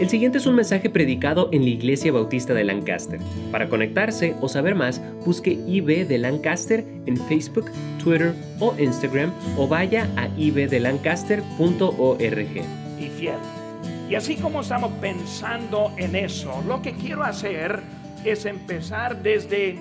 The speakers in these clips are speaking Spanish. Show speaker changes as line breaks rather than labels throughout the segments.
El siguiente es un mensaje predicado en la Iglesia Bautista de Lancaster. Para conectarse o saber más, busque IB de Lancaster en Facebook, Twitter o Instagram o vaya a ibdelancaster.org.
Y fiel. Y así como estamos pensando en eso, lo que quiero hacer es empezar desde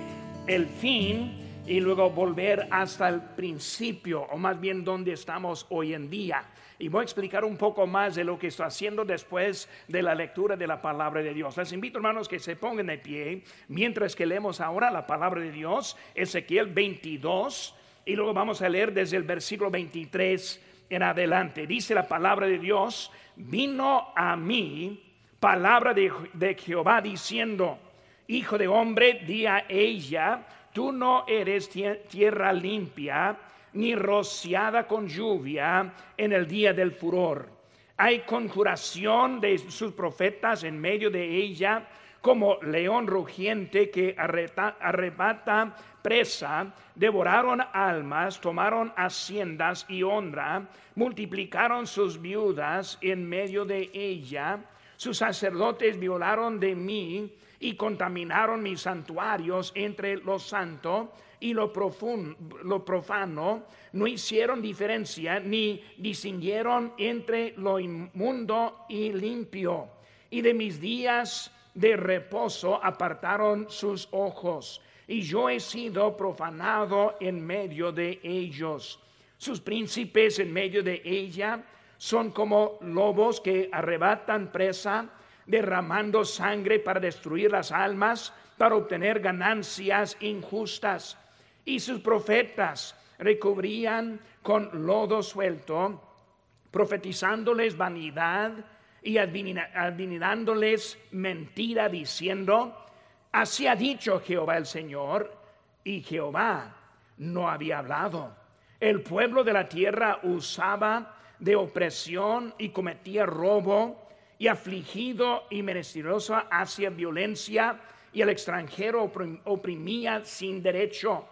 el fin y luego volver hasta el principio, o más bien donde estamos hoy en día. Y voy a explicar un poco más de lo que estoy haciendo después de la lectura de la palabra de Dios. Les invito, hermanos, que se pongan de pie mientras que leemos ahora la palabra de Dios, Ezequiel 22, y luego vamos a leer desde el versículo 23 en adelante. Dice la palabra de Dios, vino a mí palabra de, de Jehová diciendo, Hijo de hombre, di a ella, tú no eres tierra limpia, ni rociada con lluvia en el día del furor. Hay conjuración de sus profetas en medio de ella, como león rugiente que arrebata presa, devoraron almas, tomaron haciendas y honra, multiplicaron sus viudas en medio de ella, sus sacerdotes violaron de mí, y contaminaron mis santuarios entre lo santo y lo, lo profano, no hicieron diferencia ni distinguieron entre lo inmundo y limpio. Y de mis días de reposo apartaron sus ojos, y yo he sido profanado en medio de ellos. Sus príncipes en medio de ella son como lobos que arrebatan presa derramando sangre para destruir las almas, para obtener ganancias injustas. Y sus profetas recubrían con lodo suelto, profetizándoles vanidad y adivinándoles mentira, diciendo, así ha dicho Jehová el Señor, y Jehová no había hablado. El pueblo de la tierra usaba de opresión y cometía robo y afligido y menesteroso hacia violencia y el extranjero oprimía sin derecho.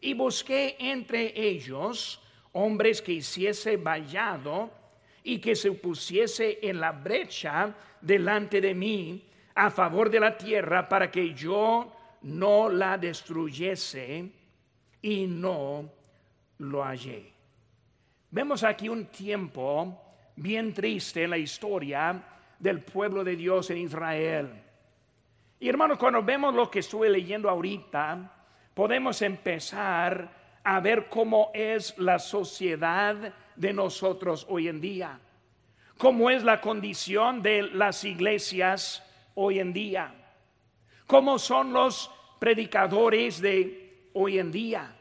Y busqué entre ellos hombres que hiciese vallado y que se pusiese en la brecha delante de mí a favor de la tierra para que yo no la destruyese y no lo hallé. Vemos aquí un tiempo bien triste en la historia del pueblo de Dios en Israel. Y hermanos, cuando vemos lo que estoy leyendo ahorita, podemos empezar a ver cómo es la sociedad de nosotros hoy en día, cómo es la condición de las iglesias hoy en día, cómo son los predicadores de hoy en día.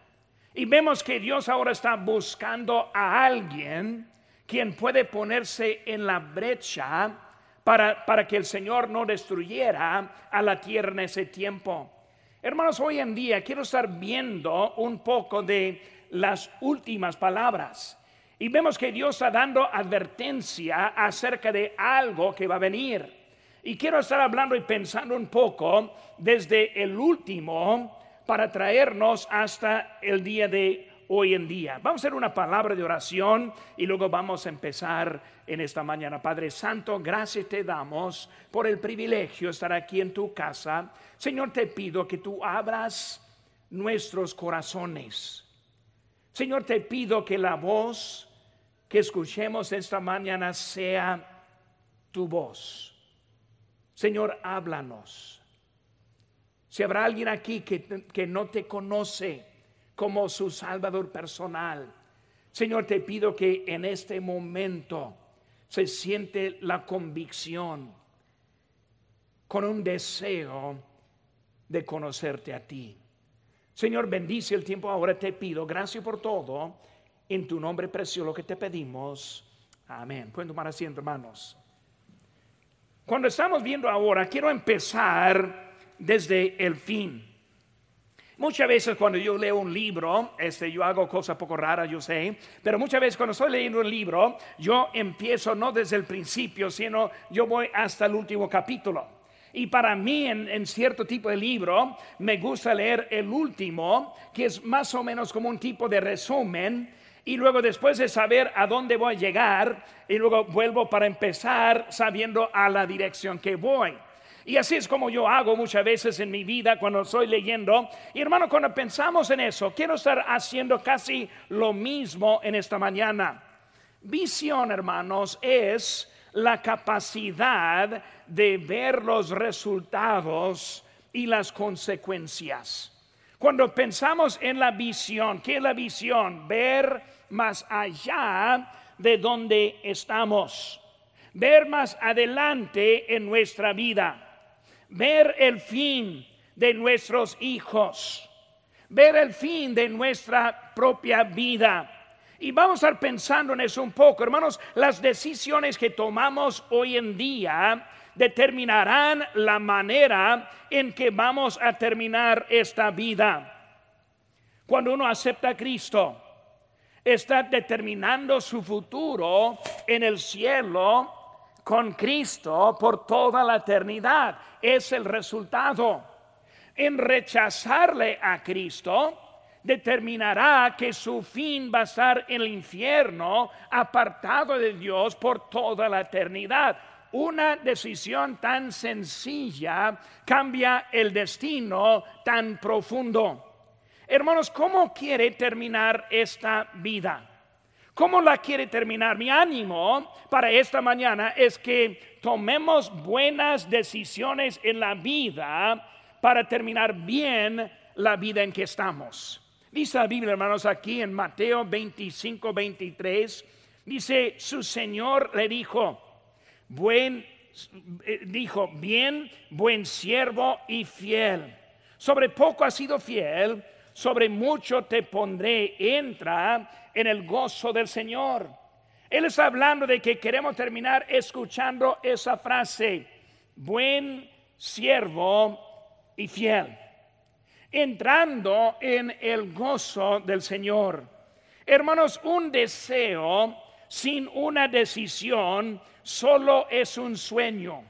Y vemos que Dios ahora está buscando a alguien quien puede ponerse en la brecha para, para que el Señor no destruyera a la tierra en ese tiempo. Hermanos, hoy en día quiero estar viendo un poco de las últimas palabras. Y vemos que Dios está dando advertencia acerca de algo que va a venir. Y quiero estar hablando y pensando un poco desde el último para traernos hasta el día de hoy en día. Vamos a hacer una palabra de oración y luego vamos a empezar en esta mañana. Padre Santo, gracias te damos por el privilegio de estar aquí en tu casa. Señor, te pido que tú abras nuestros corazones. Señor, te pido que la voz que escuchemos esta mañana sea tu voz. Señor, háblanos. Si habrá alguien aquí que, que no te conoce, como su Salvador personal. Señor, te pido que en este momento se siente la convicción con un deseo de conocerte a ti. Señor, bendice el tiempo ahora, te pido. Gracias por todo. En tu nombre precioso lo que te pedimos. Amén. Pueden tomar asiento, hermanos. Cuando estamos viendo ahora, quiero empezar desde el fin. Muchas veces cuando yo leo un libro, este, yo hago cosas poco raras, yo sé, pero muchas veces cuando estoy leyendo un libro, yo empiezo no desde el principio, sino yo voy hasta el último capítulo. Y para mí, en, en, cierto tipo de libro, me gusta leer el último, que es más o menos como un tipo de resumen y luego después de saber a dónde voy a llegar, y luego vuelvo para empezar sabiendo a la dirección que voy. Y así es como yo hago muchas veces en mi vida cuando estoy leyendo. Y hermano, cuando pensamos en eso, quiero estar haciendo casi lo mismo en esta mañana. Visión, hermanos, es la capacidad de ver los resultados y las consecuencias. Cuando pensamos en la visión, ¿qué es la visión? Ver más allá de donde estamos, ver más adelante en nuestra vida, ver el fin de nuestros hijos, ver el fin de nuestra propia vida. Y vamos a estar pensando en eso un poco, hermanos, las decisiones que tomamos hoy en día determinarán la manera en que vamos a terminar esta vida. Cuando uno acepta a Cristo, está determinando su futuro en el cielo con Cristo por toda la eternidad. Es el resultado. En rechazarle a Cristo, determinará que su fin va a estar en el infierno, apartado de Dios por toda la eternidad. Una decisión tan sencilla cambia el destino tan profundo. Hermanos, ¿cómo quiere terminar esta vida? ¿Cómo la quiere terminar? Mi ánimo para esta mañana es que tomemos buenas decisiones en la vida para terminar bien la vida en que estamos. Dice la Biblia, hermanos, aquí en Mateo 25, 23, dice, su Señor le dijo, buen, eh, dijo, bien, buen siervo y fiel. Sobre poco has sido fiel, sobre mucho te pondré, entra en el gozo del Señor. Él está hablando de que queremos terminar escuchando esa frase, buen siervo y fiel, entrando en el gozo del Señor. Hermanos, un deseo sin una decisión solo es un sueño.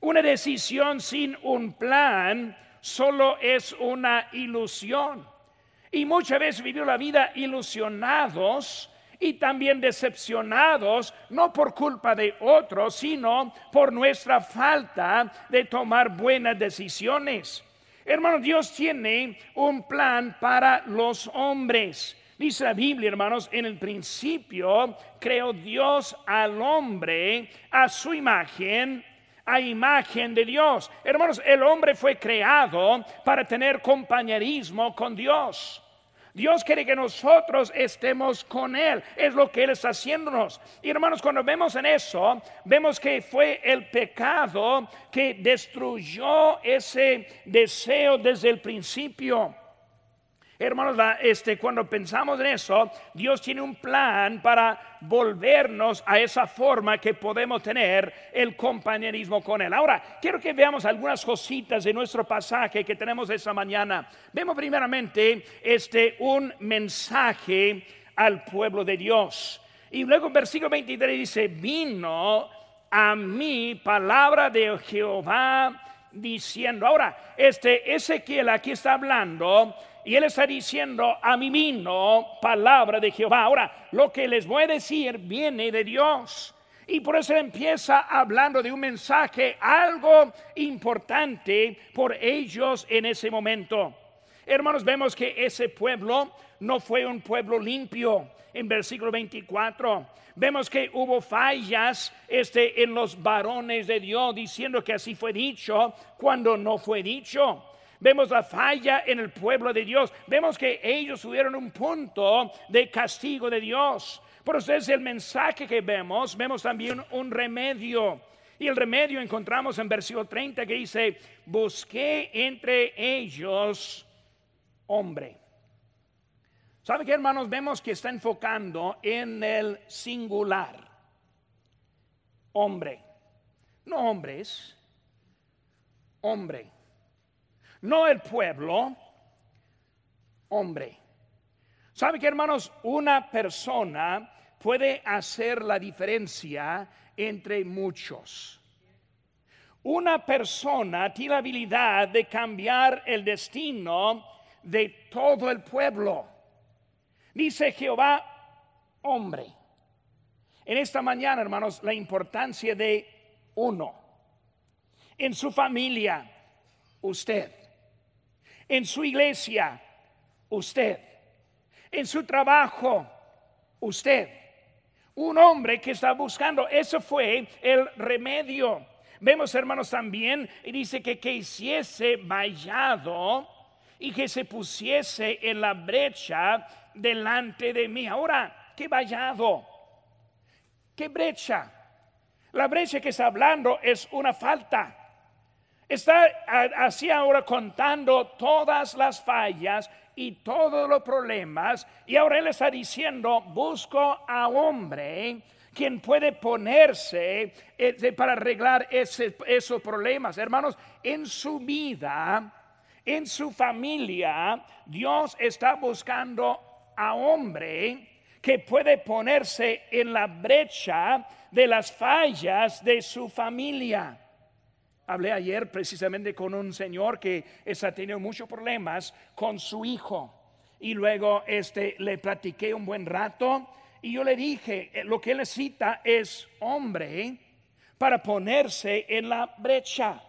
Una decisión sin un plan solo es una ilusión. Y muchas veces vivimos la vida ilusionados y también decepcionados, no por culpa de otros, sino por nuestra falta de tomar buenas decisiones. Hermanos, Dios tiene un plan para los hombres. Dice la Biblia, hermanos, en el principio creó Dios al hombre a su imagen a imagen de Dios. Hermanos, el hombre fue creado para tener compañerismo con Dios. Dios quiere que nosotros estemos con Él. Es lo que Él está haciéndonos. Y hermanos, cuando vemos en eso, vemos que fue el pecado que destruyó ese deseo desde el principio. Hermanos, este, cuando pensamos en eso, Dios tiene un plan para volvernos a esa forma que podemos tener el compañerismo con Él. Ahora, quiero que veamos algunas cositas de nuestro pasaje que tenemos esta mañana. Vemos primeramente este, un mensaje al pueblo de Dios. Y luego en versículo 23 dice, vino a mí palabra de Jehová diciendo. Ahora, este Ezequiel aquí está hablando y él está diciendo, a mí vino palabra de Jehová. Ahora, lo que les voy a decir viene de Dios. Y por eso empieza hablando de un mensaje, algo importante por ellos en ese momento. Hermanos, vemos que ese pueblo no fue un pueblo limpio. En versículo 24 vemos que hubo fallas este, en los varones de Dios, diciendo que así fue dicho cuando no fue dicho. Vemos la falla en el pueblo de Dios. Vemos que ellos tuvieron un punto de castigo de Dios. Por eso es el mensaje que vemos. Vemos también un remedio. Y el remedio encontramos en versículo 30 que dice, busqué entre ellos hombre. ¿Sabe qué, hermanos? Vemos que está enfocando en el singular. Hombre. No hombres. Hombre no el pueblo, hombre. ¿Sabe que hermanos? Una persona puede hacer la diferencia entre muchos. Una persona tiene la habilidad de cambiar el destino de todo el pueblo. Dice Jehová, hombre. En esta mañana, hermanos, la importancia de uno. En su familia, usted. En su iglesia, usted. En su trabajo, usted. Un hombre que está buscando, eso fue el remedio. Vemos, hermanos, también, y dice que que hiciese vallado y que se pusiese en la brecha delante de mí. Ahora, ¿qué vallado? ¿Qué brecha? La brecha que está hablando es una falta. Está así ahora contando todas las fallas y todos los problemas. Y ahora él está diciendo, busco a hombre quien puede ponerse eh, para arreglar esos problemas. Hermanos, en su vida, en su familia, Dios está buscando a hombre que puede ponerse en la brecha de las fallas de su familia. Hablé ayer precisamente con un señor que está teniendo muchos problemas con su hijo. Y luego este, le platiqué un buen rato y yo le dije, eh, lo que él necesita es hombre para ponerse en la brecha.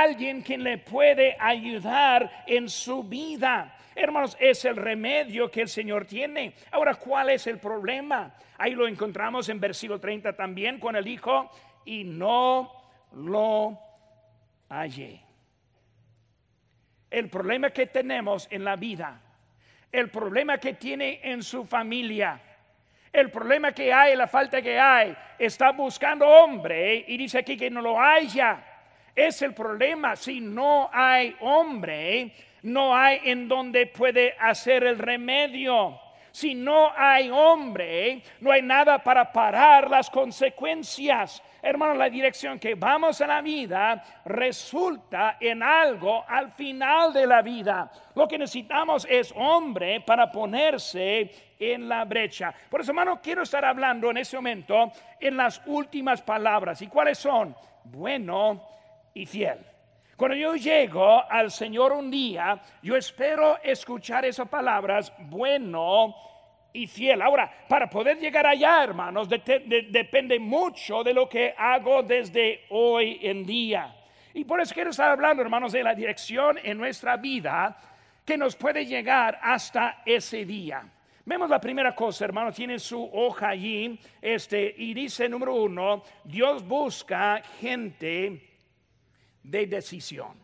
Alguien quien le puede ayudar en su vida. Hermanos, es el remedio que el Señor tiene. Ahora, ¿cuál es el problema? Ahí lo encontramos en versículo 30 también con el Hijo, y no lo hallé. El problema que tenemos en la vida, el problema que tiene en su familia, el problema que hay, la falta que hay, está buscando hombre y dice aquí que no lo haya. Es el problema. Si no hay hombre, no hay en donde puede hacer el remedio. Si no hay hombre, no hay nada para parar las consecuencias. Hermano, la dirección que vamos a la vida resulta en algo al final de la vida. Lo que necesitamos es hombre para ponerse en la brecha. Por eso, hermano, quiero estar hablando en ese momento en las últimas palabras. ¿Y cuáles son? Bueno y fiel. Cuando yo llego al Señor un día, yo espero escuchar esas palabras, bueno y fiel. Ahora, para poder llegar allá, hermanos, depende mucho de lo que hago desde hoy en día. Y por eso quiero estar hablando, hermanos, de la dirección en nuestra vida que nos puede llegar hasta ese día. Vemos la primera cosa, hermanos, tiene su hoja allí, este, y dice número uno, Dios busca gente de decisión.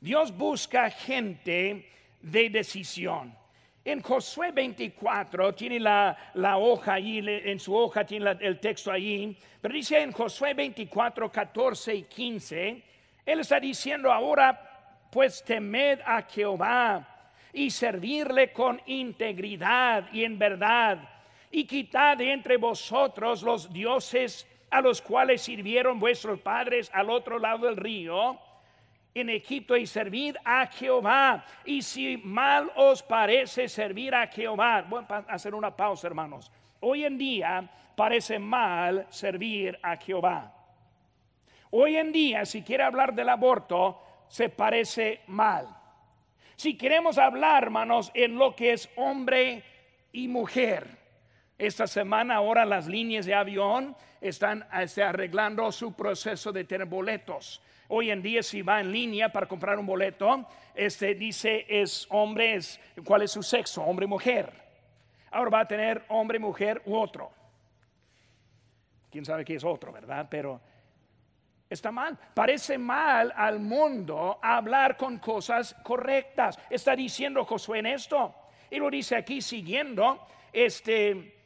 Dios busca gente de decisión. En Josué 24 tiene la, hoja allí, en su hoja tiene el texto allí, pero dice en Josué 24, 14 y 15, él está diciendo ahora, pues temed a Jehová y servirle con integridad y en verdad, y quitad entre vosotros los dioses a los cuales sirvieron vuestros padres al otro lado del río en Egipto y servid a Jehová. Y si mal os parece servir a Jehová, voy a hacer una pausa, hermanos. Hoy en día parece mal servir a Jehová. Hoy en día, si quiere hablar del aborto, se parece mal. Si queremos hablar, hermanos, en lo que es hombre y mujer, esta semana ahora las líneas de avión están este, arreglando su proceso de tener boletos. Hoy en día si va en línea para comprar un boleto, este dice es hombre, es, cuál es su sexo, hombre, mujer. Ahora va a tener hombre, mujer u otro. Quién sabe qué es otro, ¿verdad? Pero está mal. Parece mal al mundo hablar con cosas correctas. Está diciendo Josué en esto. Y lo dice aquí siguiendo este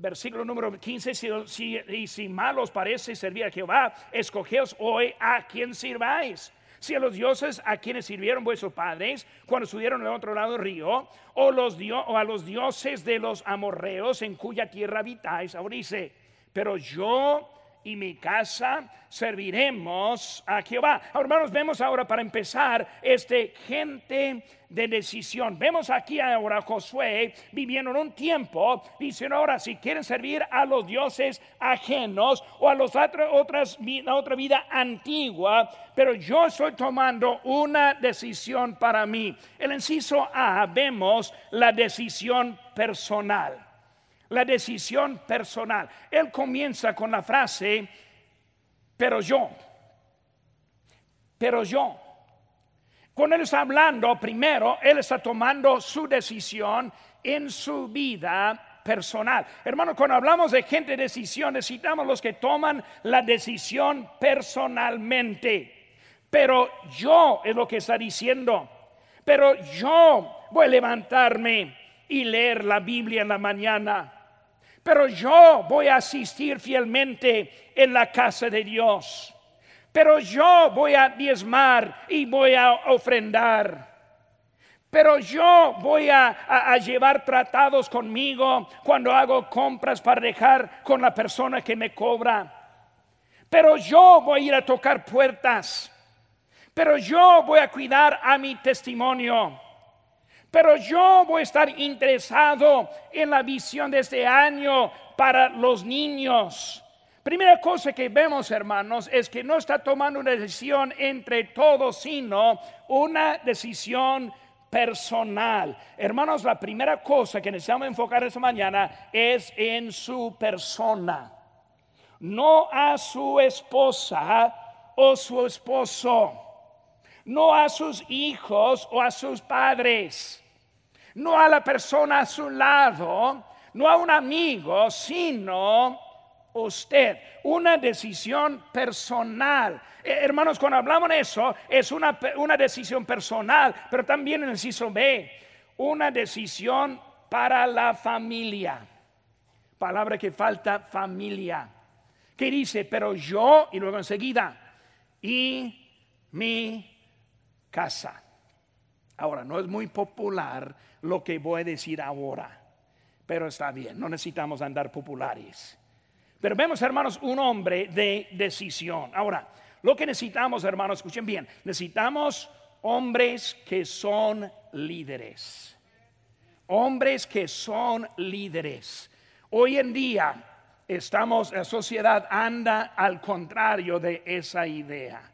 versículo número 15, si, y si mal os parece servir a Jehová, escogeos hoy a quien sirváis. Si a los dioses a quienes sirvieron vuestros padres cuando subieron al otro lado del río, o, los o a los dioses de los amorreos en cuya tierra habitáis, ahora dice, pero yo y mi casa serviremos a Jehová. hermanos, vemos ahora para empezar este gente de decisión. Vemos aquí ahora Josué viviendo en un tiempo, diciendo ahora si quieren servir a los dioses ajenos o a los otras a otra vida antigua, pero yo estoy tomando una decisión para mí. El inciso A vemos la decisión personal. La decisión personal. Él comienza con la frase, pero yo, pero yo. Cuando él está hablando, primero, él está tomando su decisión en su vida personal. Hermano, cuando hablamos de gente de decisión, necesitamos los que toman la decisión personalmente. Pero yo es lo que está diciendo. Pero yo voy a levantarme y leer la Biblia en la mañana. Pero yo voy a asistir fielmente en la casa de Dios. Pero yo voy a diezmar y voy a ofrendar. Pero yo voy a, llevar tratados conmigo cuando hago compras para dejar con la persona que me cobra. Pero yo voy a ir a tocar puertas. Pero yo voy a cuidar a mi testimonio. Pero yo voy a estar interesado en la visión de este año para los niños. Primera cosa que vemos, hermanos, es que no está tomando una decisión entre todos, sino una decisión personal. Hermanos, la primera cosa que necesitamos enfocar esta mañana es en su persona. No a su esposa o su esposo. No a sus hijos o a sus padres no a la persona a su lado, no a un amigo, sino usted. Una decisión personal. Eh, hermanos, cuando hablamos de eso, es una, una decisión personal, pero también en el CISO B, una decisión para la familia. Palabra que falta, familia. Que dice, pero yo, y luego enseguida, y mi casa. Ahora, no es muy popular lo que voy a decir ahora, pero está bien, no necesitamos andar populares. Pero vemos, hermanos, un hombre de decisión. Ahora, lo que necesitamos, hermanos, escuchen bien, necesitamos hombres que son líderes. Hombres que son líderes. Hoy en día estamos, la sociedad anda al contrario de esa idea.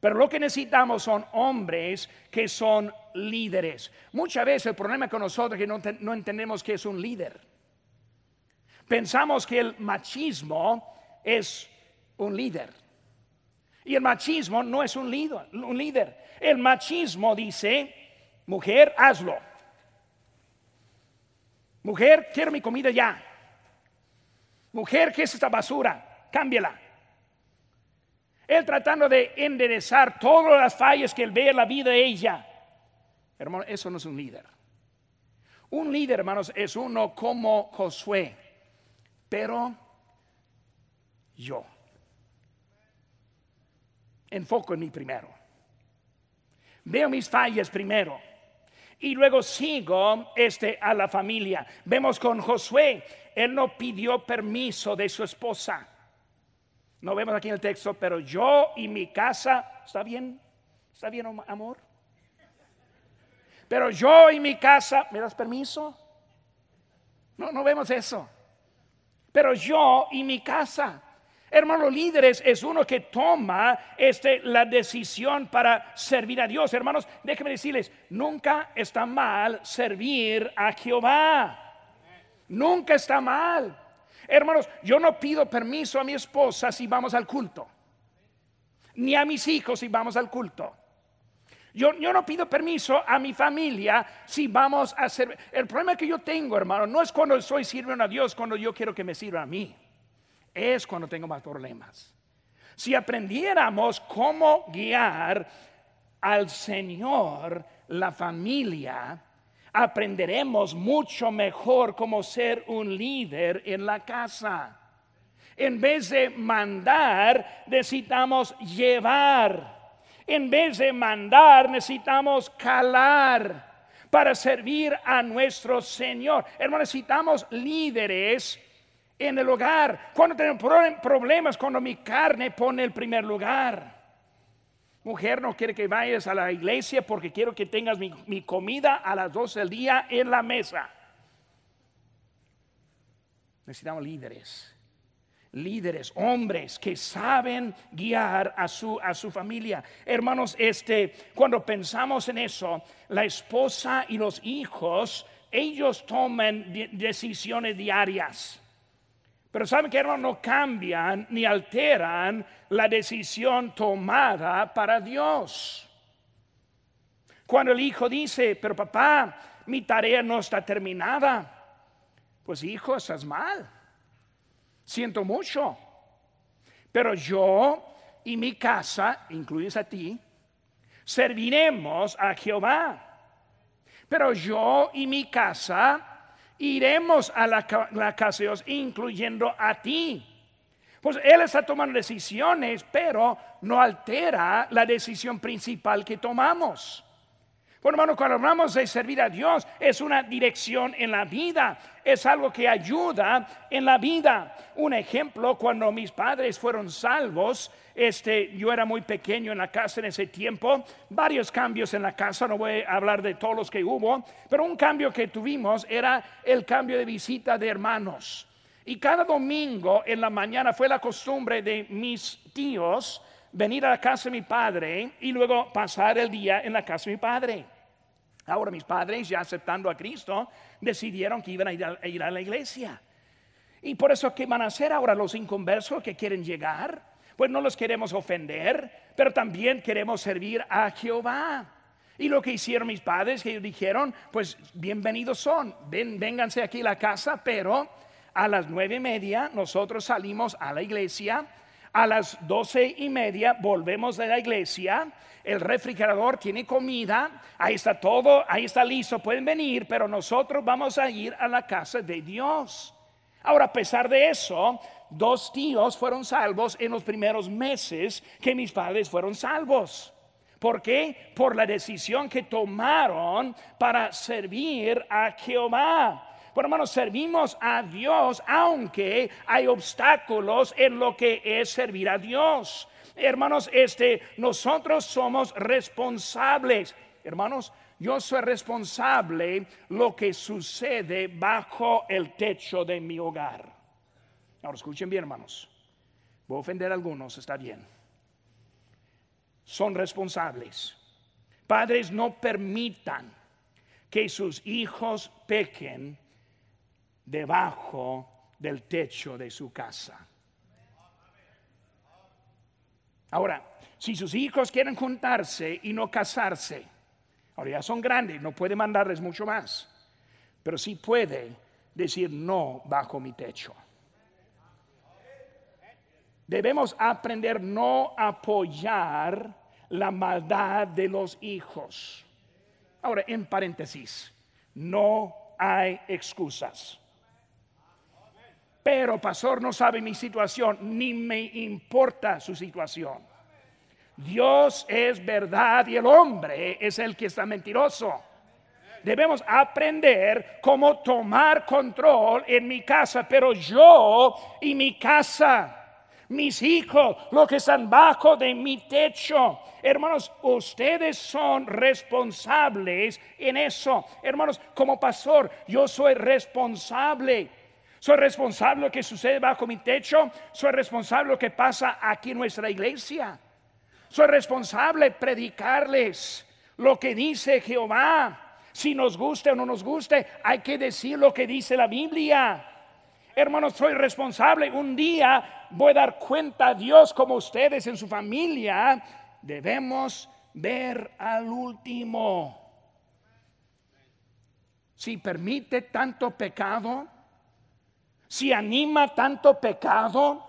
Pero lo que necesitamos son hombres que son líderes. Muchas veces el problema con nosotros es que no, entendemos que es un líder. Pensamos que el machismo es un líder. Y el machismo no es un líder, un líder. El machismo dice, mujer, hazlo. Mujer, quiero mi comida ya. Mujer, ¿qué es esta basura? Cámbiala. Él tratando de enderezar todas las fallas que él ve en la vida de ella. Hermano, eso no es un líder. Un líder, hermanos, es uno como Josué. Pero yo enfoco en mí primero. Veo mis fallas primero. Y luego sigo este, a la familia. Vemos con Josué, él no pidió permiso de su esposa. No vemos aquí en el texto, pero yo y mi casa, ¿está bien? ¿Está bien, amor? Pero yo y mi casa, ¿me das permiso? No, no vemos eso. Pero yo y mi casa. Hermano, líderes es uno que toma este, la decisión para servir a Dios. Hermanos, déjenme decirles, nunca está mal servir a Jehová. Nunca está mal. Hermanos, yo no pido permiso a mi esposa si vamos al culto, ni a mis hijos si vamos al culto. Yo, yo, no pido permiso a mi familia si vamos a hacer. El problema que yo tengo, hermano, no es cuando estoy sirviendo a Dios, cuando yo quiero que me sirva a mí. Es cuando tengo más problemas. Si aprendiéramos cómo guiar al Señor, la familia, aprenderemos mucho mejor cómo ser un líder en la casa. En vez de mandar, necesitamos llevar. En vez de mandar, necesitamos calar para servir a nuestro Señor. Hermano, necesitamos líderes en el hogar. Cuando tenemos problemas, cuando mi carne pone el primer lugar. Mujer, no quiere que vayas a la iglesia porque quiero que tengas mi, comida a las 12 del día en la mesa. Necesitamos líderes líderes, hombres que saben guiar a su, a su familia. Hermanos, este, cuando pensamos en eso, la esposa y los hijos ellos toman decisiones diarias. Pero saben que hermano, no cambian ni alteran la decisión tomada para Dios. Cuando el hijo dice, pero papá, mi tarea no está terminada, pues hijo, estás mal. Siento mucho. Pero yo y mi casa, incluyes a ti, serviremos a Jehová. Pero yo y mi casa iremos a la, casa de Dios, incluyendo a ti. Pues Él está tomando decisiones, pero no altera la decisión principal que tomamos. Bueno, hermano, cuando hablamos de servir a Dios, es una dirección en la vida, es algo que ayuda en la vida. Un ejemplo, cuando mis padres fueron salvos, este, yo era muy pequeño en la casa en ese tiempo, varios cambios en la casa, no voy a hablar de todos los que hubo, pero un cambio que tuvimos era el cambio de visita de hermanos. Y cada domingo en la mañana fue la costumbre de mis tíos venir a la casa de mi padre y luego pasar el día en la casa de mi padre. Ahora mis padres, ya aceptando a Cristo, decidieron que iban a ir a, la iglesia. Y por eso, ¿qué van a hacer ahora los inconversos que quieren llegar? Pues no los queremos ofender, pero también queremos servir a Jehová. Y lo que hicieron mis padres, que ellos dijeron, pues bienvenidos son, Ven, vénganse aquí a la casa, pero a las nueve y media nosotros salimos a la iglesia, a las doce y media volvemos de la iglesia el refrigerador tiene comida, ahí está todo, ahí está listo, pueden venir, pero nosotros vamos a ir a la casa de Dios. Ahora, a pesar de eso, dos tíos fueron salvos en los primeros meses que mis padres fueron salvos. ¿Por qué? Por la decisión que tomaron para servir a Jehová. Bueno, hermanos, servimos a Dios aunque hay obstáculos en lo que es servir a Dios. Hermanos, este, nosotros somos responsables. Hermanos, yo soy responsable lo que sucede bajo el techo de mi hogar. Ahora escuchen bien, hermanos. Voy a ofender a algunos, está bien. Son responsables. Padres, no permitan que sus hijos pequen debajo del techo de su casa. Ahora, si sus hijos quieren juntarse y no casarse, ahora ya son grandes, no puede mandarles mucho más, pero sí puede decir no bajo mi techo. Debemos aprender no apoyar la maldad de los hijos. Ahora, en paréntesis, no hay excusas. Pero, pastor, no sabe mi situación, ni me importa su situación. Dios es verdad y el hombre es el que está mentiroso. Debemos aprender cómo tomar control en mi casa, pero yo y mi casa, mis hijos, los que están bajo de mi techo. Hermanos, ustedes son responsables en eso. Hermanos, como pastor, yo soy responsable soy responsable de lo que sucede bajo mi techo. Soy responsable de lo que pasa aquí en nuestra iglesia. Soy responsable de predicarles lo que dice Jehová. Si nos guste o no nos guste, hay que decir lo que dice la Biblia. Hermanos, soy responsable. Un día voy a dar cuenta a Dios como ustedes en su familia. Debemos ver al último. Si permite tanto pecado, si anima tanto pecado,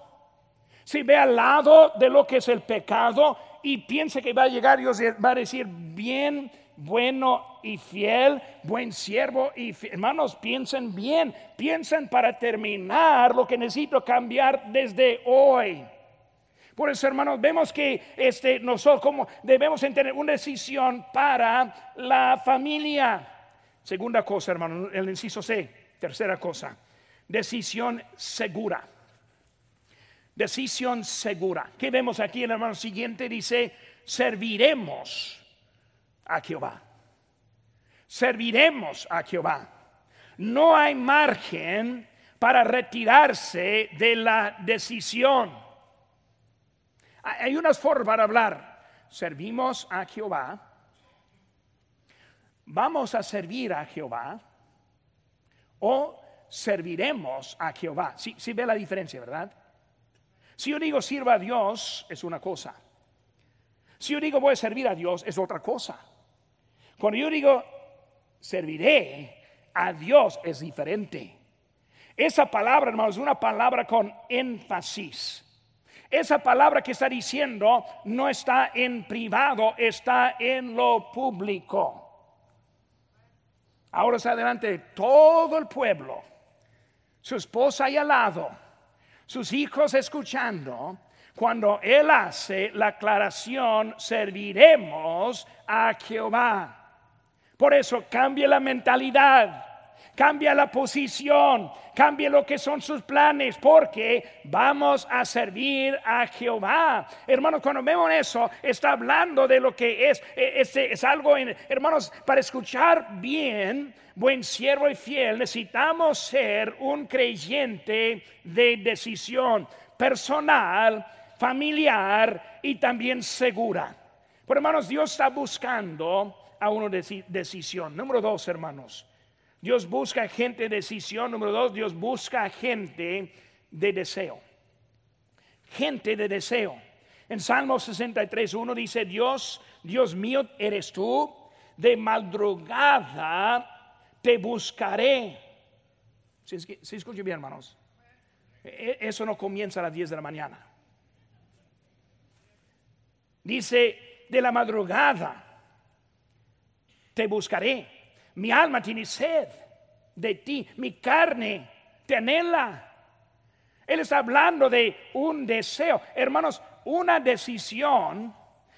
si ve al lado de lo que es el pecado y piensa que va a llegar, Dios va a decir, bien, bueno y fiel, buen siervo y hermanos, piensen bien, piensen para terminar lo que necesito cambiar desde hoy. Por eso, hermanos, vemos que este, nosotros como debemos tener una decisión para la familia. Segunda cosa, hermano, el inciso C. Tercera cosa, decisión segura. Decisión segura. ¿Qué vemos aquí en el hermano siguiente? Dice, serviremos a Jehová. Serviremos a Jehová. No hay margen para retirarse de la decisión. Hay unas formas para hablar. Servimos a Jehová. Vamos a servir a Jehová o serviremos a Jehová. Si ve la diferencia, ¿verdad? Si yo digo sirva a Dios, es una cosa. Si yo digo voy a servir a Dios, es otra cosa. Cuando yo digo serviré a Dios, es diferente. Esa palabra, hermanos, es una palabra con énfasis. Esa palabra que está diciendo no está en privado, está en lo público. Ahora se adelante todo el pueblo, su esposa ahí al lado, sus hijos escuchando, cuando él hace la aclaración, serviremos a Jehová. Por eso cambia la mentalidad cambia la posición, cambia lo que son sus planes, porque vamos a servir a Jehová. Hermanos, cuando vemos eso, está hablando de lo que es, e, es, es algo, en, hermanos, para escuchar bien, buen siervo y fiel, necesitamos ser un creyente de decisión personal, familiar y también segura. Pero hermanos, Dios está buscando a uno de decisión. Número dos, hermanos. Dios busca gente de decisión. Número dos, Dios busca gente de deseo. Gente de deseo. En Salmo 63, uno dice, Dios, Dios mío, eres tú. De madrugada te buscaré. Si ¿Sí, escucho bien, hermanos. E, eso no comienza a las 10 de la mañana. Dice, de la madrugada te buscaré mi alma tiene sed de ti, mi carne te anhela. Él está hablando de un deseo. Hermanos, una decisión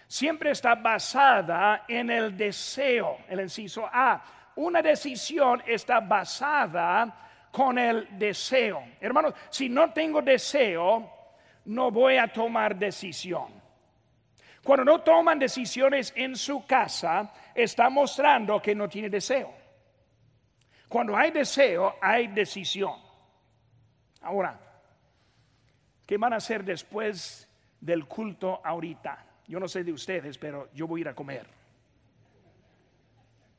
siempre está basada en el deseo, el inciso A. Una decisión está basada con el deseo. Hermanos, si no tengo deseo, no voy a tomar decisión. Cuando no toman decisiones en su casa, está mostrando que no tiene deseo. Cuando hay deseo, hay decisión. Ahora, ¿qué van a hacer después del culto ahorita? Yo no sé de ustedes, pero yo voy a ir a comer.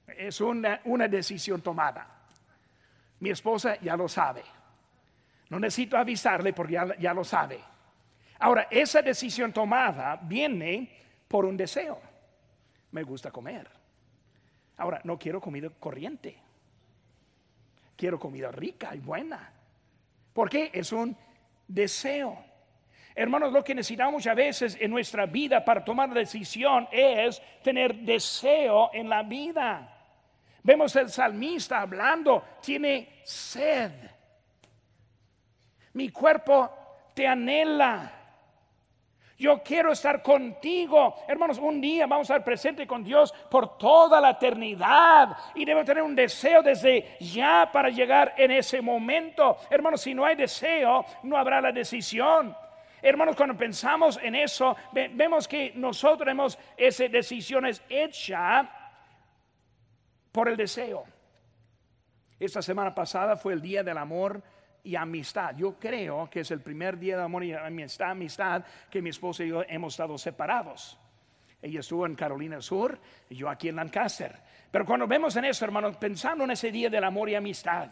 Es una, decisión tomada. Mi esposa ya lo sabe. No necesito avisarle porque ya lo sabe. Ahora, esa decisión tomada viene por un deseo. Me gusta comer. Ahora, no quiero comida corriente. Quiero comida rica y buena. ¿Por qué? Es un deseo. Hermanos, lo que necesitamos muchas veces en nuestra vida para tomar decisión es tener deseo en la vida. Vemos el salmista hablando, tiene sed. Mi cuerpo te anhela. Yo quiero estar contigo. Hermanos, un día vamos a estar presente con Dios por toda la eternidad. Y debo tener un deseo desde ya para llegar en ese momento. Hermanos, si no hay deseo, no habrá la decisión. Hermanos, cuando pensamos en eso, vemos que nosotros tenemos esa decisión hecha por el deseo. Esta semana pasada fue el Día del Amor y amistad. Yo creo que es el primer día de amor y amistad, amistad que mi esposa y yo hemos estado separados. Ella estuvo en Carolina Sur y yo aquí en Lancaster. Pero cuando vemos en eso, hermanos, pensando en ese día del amor y amistad,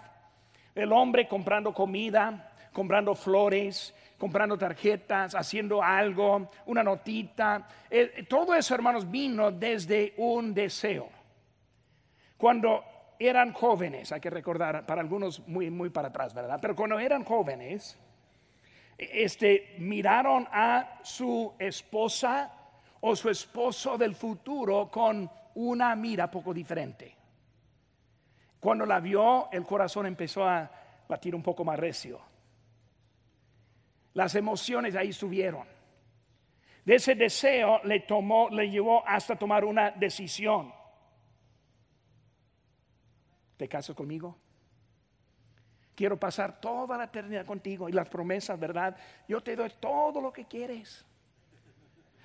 el hombre comprando comida, comprando flores, comprando tarjetas, haciendo algo, una notita, eh, todo eso, hermanos, vino desde un deseo. Cuando eran jóvenes, hay que recordar, para algunos muy, muy para atrás, ¿verdad? Pero cuando eran jóvenes, este, miraron a su esposa o su esposo del futuro con una mira poco diferente. Cuando la vio, el corazón empezó a batir un poco más recio. Las emociones ahí estuvieron. De ese deseo le tomó, le llevó hasta tomar una decisión. ¿Te casas conmigo? Quiero pasar toda la eternidad contigo y las promesas, ¿verdad? Yo te doy todo lo que quieres.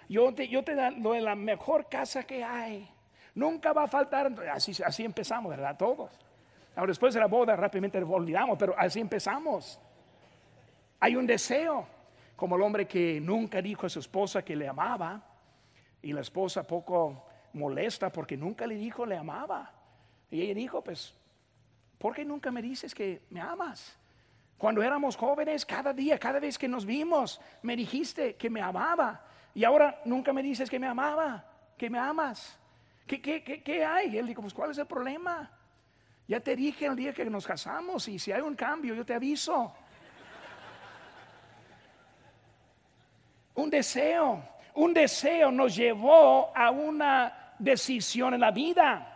Yo te, yo te doy la mejor casa que hay. Nunca va a faltar. Así, así empezamos, ¿verdad? Todos. Ahora, después de la boda, rápidamente lo olvidamos, pero así empezamos. Hay un deseo, como el hombre que nunca dijo a su esposa que le amaba, y la esposa poco molesta porque nunca le dijo le amaba. Y ella dijo, pues ¿por qué nunca me dices que me amas? Cuando éramos jóvenes, cada día, cada vez que nos vimos, me dijiste que me amaba. Y ahora nunca me dices que me amaba, que me amas. ¿Qué, qué, qué, qué hay? él dijo, pues ¿cuál es el problema? Ya te dije el día que nos casamos y si hay un cambio, yo te aviso. Un deseo, un deseo nos llevó a una decisión en la vida.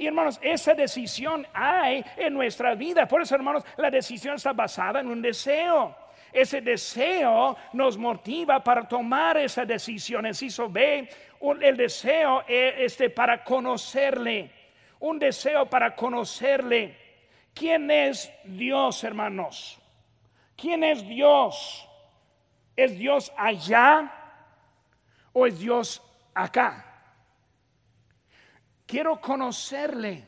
Y hermanos, esa decisión hay en nuestra vida. Por eso, hermanos, la decisión está basada en un deseo. Ese deseo nos motiva para tomar esa decisión. Enciso B, el deseo es este, para conocerle. Un deseo para conocerle. ¿Quién es Dios, hermanos? ¿Quién es Dios? ¿Es Dios allá o es Dios acá? Quiero conocerle.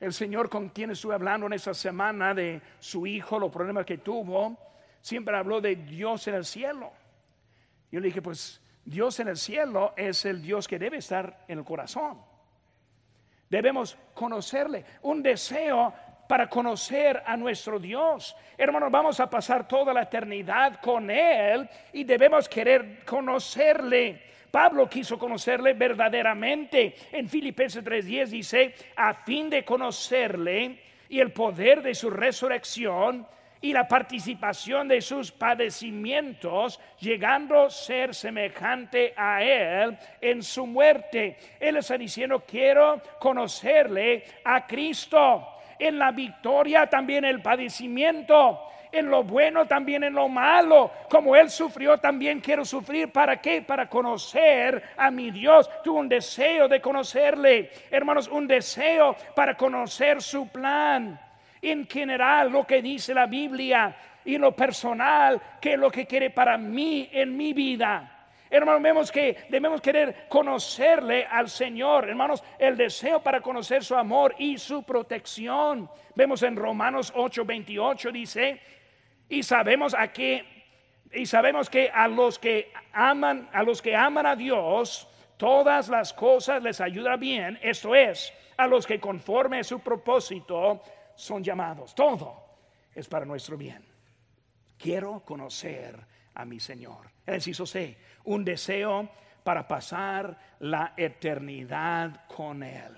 El Señor con quien estuve hablando en esa semana de su hijo, los problemas que tuvo, siempre habló de Dios en el cielo. Yo le dije, pues Dios en el cielo es el Dios que debe estar en el corazón. Debemos conocerle. Un deseo para conocer a nuestro Dios. Hermanos, vamos a pasar toda la eternidad con Él y debemos querer conocerle. Pablo quiso conocerle verdaderamente. En Filipenses 3:10 dice, a fin de conocerle y el poder de su resurrección y la participación de sus padecimientos, llegando a ser semejante a Él en su muerte. Él está diciendo, quiero conocerle a Cristo. En la victoria también el padecimiento en lo bueno, también en lo malo. Como Él sufrió, también quiero sufrir. ¿Para qué? Para conocer a mi Dios. Tuve un deseo de conocerle. Hermanos, un deseo para conocer su plan en general lo que dice la Biblia y lo personal, que es lo que quiere para mí en mi vida. Hermanos, vemos que debemos querer conocerle al Señor. Hermanos, el deseo para conocer su amor y su protección. Vemos en Romanos 8:28 dice, y sabemos a y sabemos que a los que aman, a los que aman a Dios, todas las cosas les ayuda bien, esto es, a los que conforme a su propósito son llamados. Todo es para nuestro bien. Quiero conocer a mi Señor. El inciso C, un deseo para pasar la eternidad con Él.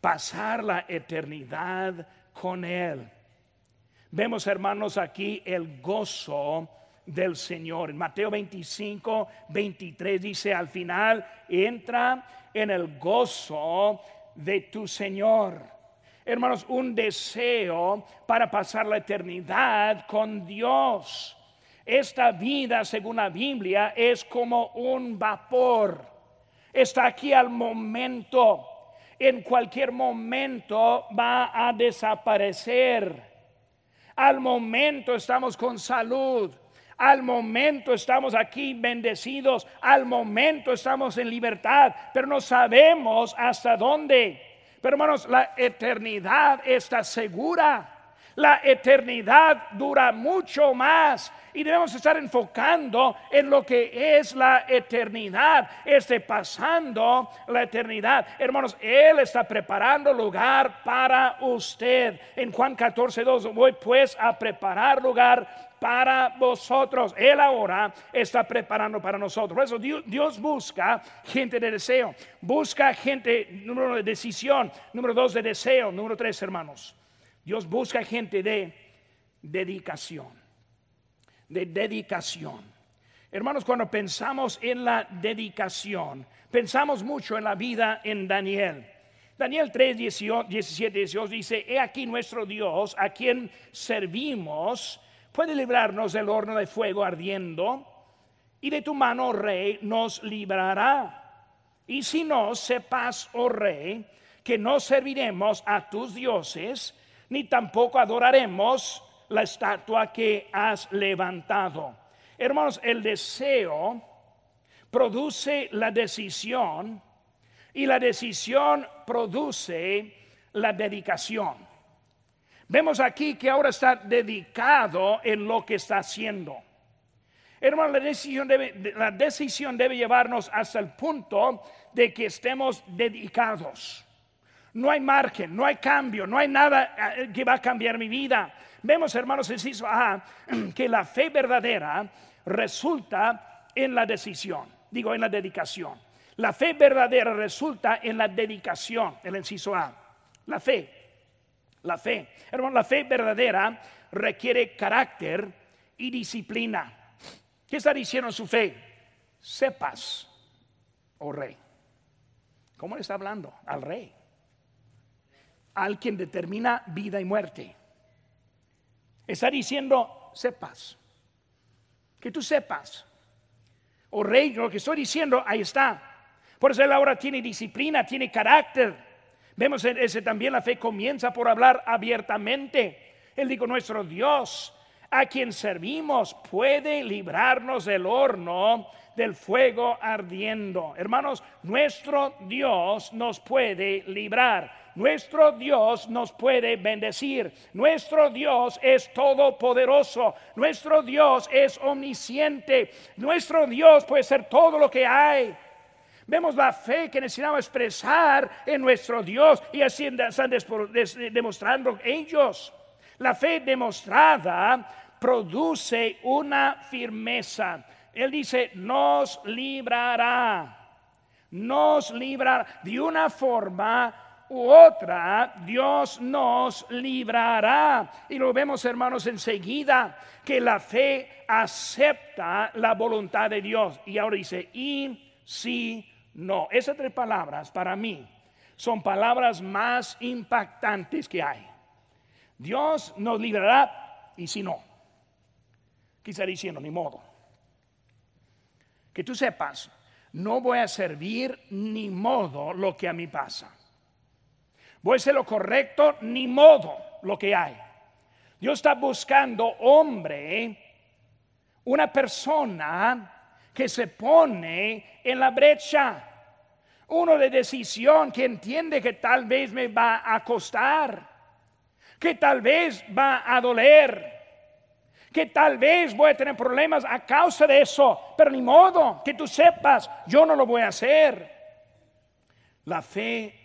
Pasar la eternidad con Él. Vemos, hermanos, aquí el gozo del Señor. En Mateo 25, 23 dice, al final, entra en el gozo de tu Señor hermanos, un deseo para pasar la eternidad con Dios. Esta vida, según la Biblia, es como un vapor. Está aquí al momento. En cualquier momento va a desaparecer. Al momento estamos con salud. Al momento estamos aquí bendecidos. Al momento estamos en libertad. Pero no sabemos hasta dónde. Pero hermanos, la eternidad está segura. La eternidad dura mucho más y debemos estar enfocando en lo que es la eternidad, este pasando la eternidad. Hermanos, Él está preparando lugar para usted. En Juan 14, 2, voy pues a preparar lugar para vosotros. Él ahora está preparando para nosotros. Por eso Dios, busca gente de deseo, busca gente, número uno, de decisión, número dos, de deseo, número tres, hermanos. Dios busca gente de dedicación, de dedicación. Hermanos, cuando pensamos en la dedicación, pensamos mucho en la vida en Daniel. Daniel 3, 17, 18 dice, he aquí nuestro Dios, a quien servimos, puede librarnos del horno de fuego ardiendo, y de tu mano, rey, nos librará. Y si no, sepas, oh rey, que no serviremos a tus dioses, ni tampoco adoraremos la estatua que has levantado. Hermanos, el deseo produce la decisión y la decisión produce la dedicación. Vemos aquí que ahora está dedicado en lo que está haciendo. Hermano, la decisión, debe, la decisión debe llevarnos hasta el punto de que estemos dedicados. No hay margen, no hay cambio, no hay nada eh, que va a cambiar mi vida. Vemos, hermanos, inciso A, que la fe verdadera resulta en la decisión, digo, en la dedicación. La fe verdadera resulta en la dedicación, el inciso A. La fe, la fe. Hermano, la fe verdadera requiere carácter y disciplina. ¿Qué está diciendo su fe? Sepas, oh rey. ¿Cómo le está hablando? Al rey. Al quien determina vida y muerte. Está diciendo, sepas. Que tú sepas. Oh rey, lo que estoy diciendo, ahí está. Por eso él ahora tiene disciplina, tiene carácter. Vemos ese también la fe comienza por hablar abiertamente. Él dijo, nuestro Dios, a quien servimos, puede librarnos del horno del fuego ardiendo. Hermanos, nuestro Dios nos puede librar. Nuestro Dios nos puede bendecir. Nuestro Dios es todopoderoso. Nuestro Dios es omnisciente. Nuestro Dios puede ser todo lo que hay. Vemos la fe que necesitamos expresar en nuestro Dios y así están demostrando ellos. La fe demostrada produce una firmeza. Él dice, nos librará, nos librará de una forma u otra, Dios nos librará. Y lo vemos, hermanos, enseguida, que la fe acepta la voluntad de Dios. Y ahora dice, y si no. Esas tres palabras para mí son palabras más impactantes que hay. Dios nos librará y si no, quizá diciendo, ni modo. Que tú sepas, no voy a servir ni modo lo que a mí pasa. Voy a hacer lo correcto ni modo lo que hay. Dios está buscando hombre, una persona que se pone en la brecha. Uno de decisión que entiende que tal vez me va a costar que tal vez va a doler, que tal vez voy a tener problemas a causa de eso, pero ni modo, que tú sepas, yo no lo voy a hacer. La fe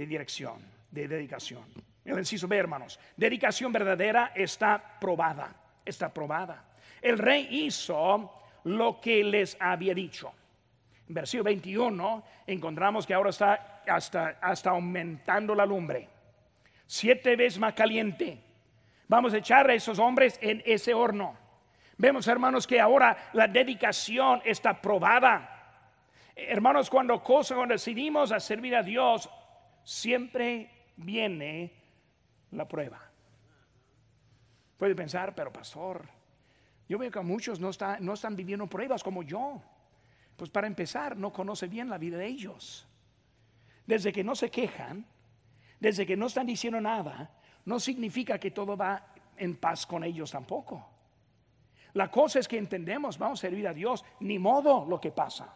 de dirección, de dedicación. El inciso B, hermanos, dedicación verdadera está probada, está probada. El rey hizo lo que les había dicho. En versículo 21 encontramos que ahora está hasta, hasta aumentando la lumbre siete veces más caliente. Vamos a echar a esos hombres en ese horno. Vemos, hermanos, que ahora la dedicación está probada. Hermanos, cuando cosa, cuando decidimos a servir a Dios, siempre viene la prueba. Puede pensar, pero pastor, yo veo que muchos no, no están viviendo pruebas como yo. Pues para empezar, no conoce bien la vida de ellos. Desde que no se quejan, desde que no están diciendo nada, no significa que todo va en paz con ellos tampoco. La cosa es que entendemos, vamos a servir a Dios, ni modo lo que pasa,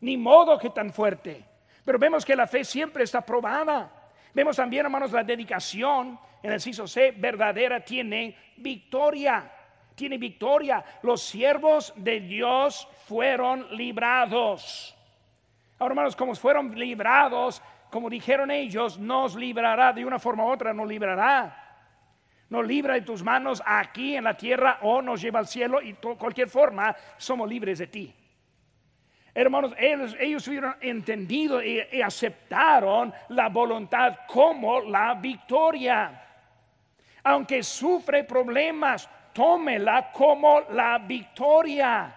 ni modo que tan fuerte. Pero vemos que la fe siempre está probada. Vemos también, hermanos, la dedicación en el CISO C verdadera tiene victoria. Tiene victoria. Los siervos de Dios fueron librados. Ahora, hermanos, como fueron librados, como dijeron ellos, nos librará de una forma u otra, nos librará. Nos libra de tus manos aquí en la tierra o nos lleva al cielo y de cualquier forma somos libres de ti. Hermanos, ellos, ellos hubieron entendido y, y aceptaron la voluntad como la victoria. Aunque sufre problemas, tómela como la victoria.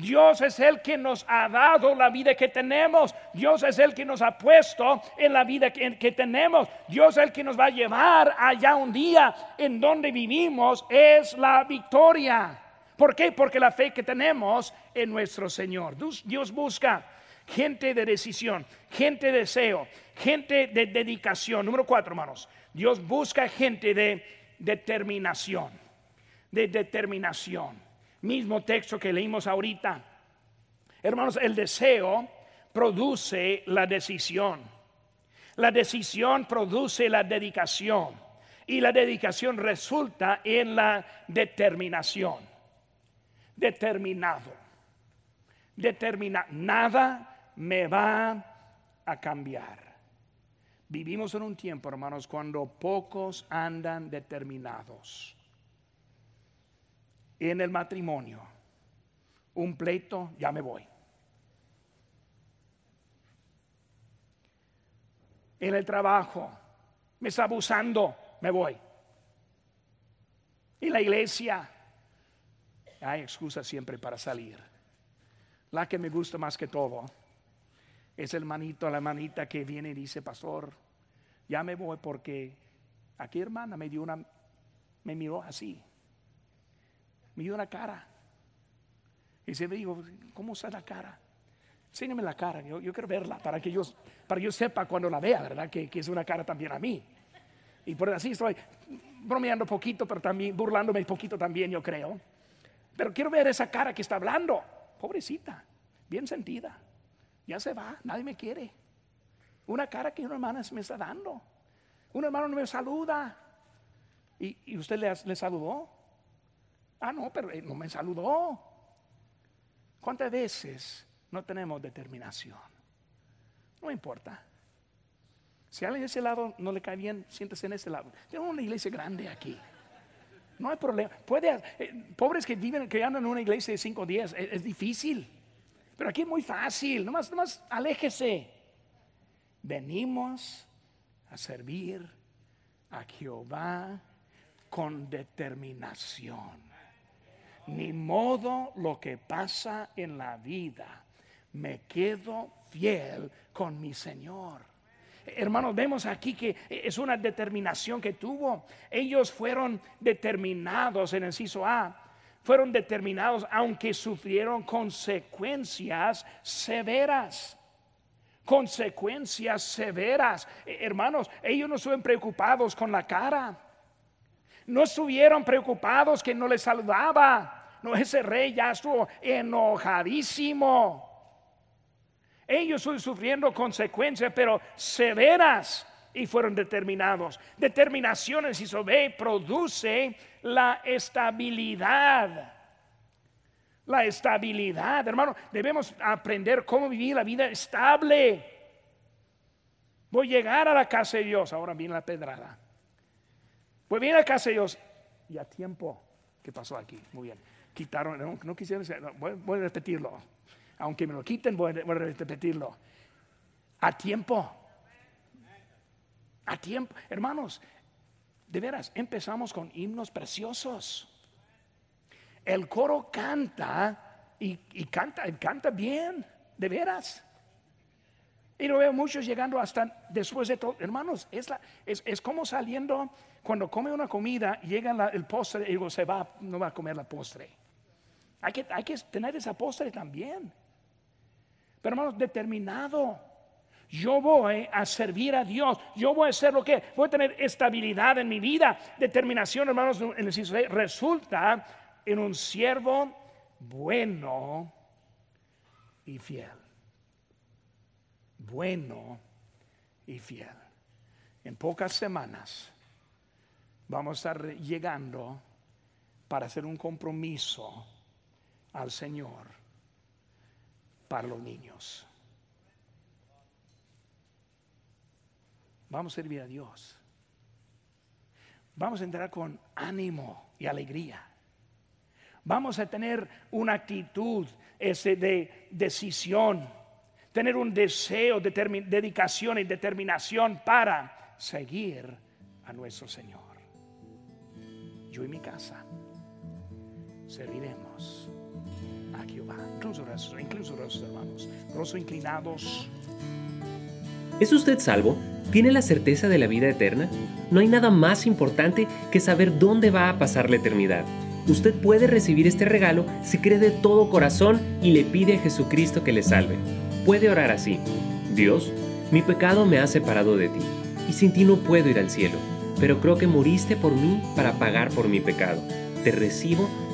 Dios es el que nos ha dado la vida que tenemos. Dios es el que nos ha puesto en la vida que, tenemos. Dios es el que nos va a llevar allá un día en donde vivimos es la victoria. ¿Por qué? Porque la fe que tenemos en nuestro Señor. Dios busca gente de decisión, gente de deseo, gente de dedicación. Número cuatro, hermanos. Dios busca gente de determinación. De determinación. Mismo texto que leímos ahorita. Hermanos, el deseo produce la decisión. La decisión produce la dedicación. Y la dedicación resulta en la determinación. Determinado. Determina. Nada me va a cambiar. Vivimos en un tiempo, hermanos, cuando pocos andan determinados. En el matrimonio, un pleito, ya me voy. En el trabajo, me está abusando, me voy. En la iglesia, hay excusas siempre para salir. La que me gusta más que todo es el manito, la manita que viene y dice, pastor, ya me voy porque aquí hermana me dio una, me miró así, me dio una cara. Y se me dijo, ¿cómo está la cara? Enséñame la cara, yo, quiero verla para que yo, para que yo sepa cuando la vea, ¿verdad? Que, que es una cara también a mí. Y por así estoy bromeando poquito, pero también burlándome poquito también, yo creo. Pero quiero ver esa cara que está hablando. Pobrecita, bien sentida. Ya se va, nadie me quiere. Una cara que una hermana me está dando. Un hermano no me saluda. ¿Y, usted le, le, saludó? Ah, no, pero no me saludó. ¿Cuántas veces no tenemos determinación? No importa. Si alguien de ese lado no le cae bien, siéntese en ese lado. Tengo una iglesia grande aquí. No hay problema. Puede, eh, pobres que viven, que andan en una iglesia de cinco días, es, es, difícil. Pero aquí es muy fácil. Nomás, nomás aléjese. Venimos a servir a Jehová con determinación. Ni modo lo que pasa en la vida. Me quedo fiel con mi Señor. Hermanos, vemos aquí que es una determinación que tuvo. Ellos fueron determinados en el ciso A. Fueron determinados aunque sufrieron consecuencias severas. Consecuencias severas. Eh, hermanos, ellos no estuvieron preocupados con la cara. No estuvieron preocupados que no les saludaba. No, ese rey ya estuvo enojadísimo. Ellos están sufriendo consecuencias, pero severas y fueron determinados. Determinaciones y sobre produce la estabilidad. La estabilidad, hermano, debemos aprender cómo vivir la vida estable. Voy a llegar a la casa de Dios. Ahora viene la pedrada. Pues viene a la casa de Dios y a tiempo. ¿Qué pasó aquí? Muy bien. Quitaron, no, no quisieron, voy a repetirlo aunque me lo quiten, voy a, repetirlo. A tiempo. A tiempo. Hermanos, de veras, empezamos con himnos preciosos. El coro canta y, canta, canta bien, de veras. Y lo veo muchos llegando hasta después de todo. Hermanos, es, la, es, como saliendo cuando come una comida, llega el postre y luego se va, no va a comer la postre. Hay que, hay que tener esa postre también. Pero hermanos, determinado. Yo voy a servir a Dios. Yo voy a hacer lo que voy a tener estabilidad en mi vida. Determinación, hermanos, en el resulta en un siervo bueno y fiel. Bueno y fiel. En pocas semanas vamos a estar llegando para hacer un compromiso al Señor para los niños. Vamos a servir a Dios. Vamos a entrar con ánimo y alegría. Vamos a tener una actitud de decisión, tener un deseo, dedicación y determinación para seguir a nuestro Señor. Yo y mi casa serviremos a Jehová. Incluso incluso hermanos, rostro inclinados.
¿Es usted salvo? ¿Tiene la certeza de la vida eterna? No hay nada más importante que saber dónde va a pasar la eternidad. Usted puede recibir este regalo si cree de todo corazón y le pide a Jesucristo que le salve. Puede orar así. Dios, mi pecado me ha separado de ti, y sin ti no puedo ir al cielo, pero creo que moriste por mí para pagar por mi pecado te recibo